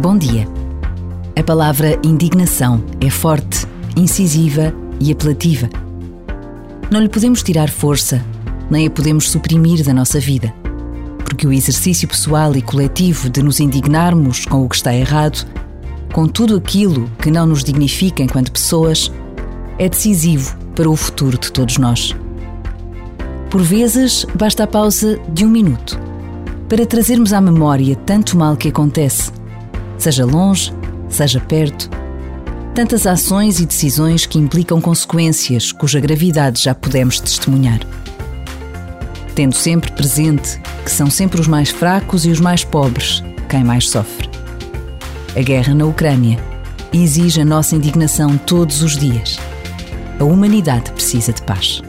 Bom dia. A palavra indignação é forte, incisiva e apelativa. Não lhe podemos tirar força, nem a podemos suprimir da nossa vida. Porque o exercício pessoal e coletivo de nos indignarmos com o que está errado, com tudo aquilo que não nos dignifica enquanto pessoas, é decisivo para o futuro de todos nós. Por vezes, basta a pausa de um minuto para trazermos à memória tanto mal que acontece, seja longe, seja perto, tantas ações e decisões que implicam consequências cuja gravidade já podemos testemunhar. Tendo sempre presente que são sempre os mais fracos e os mais pobres quem mais sofre. A guerra na Ucrânia exige a nossa indignação todos os dias. A humanidade precisa de paz.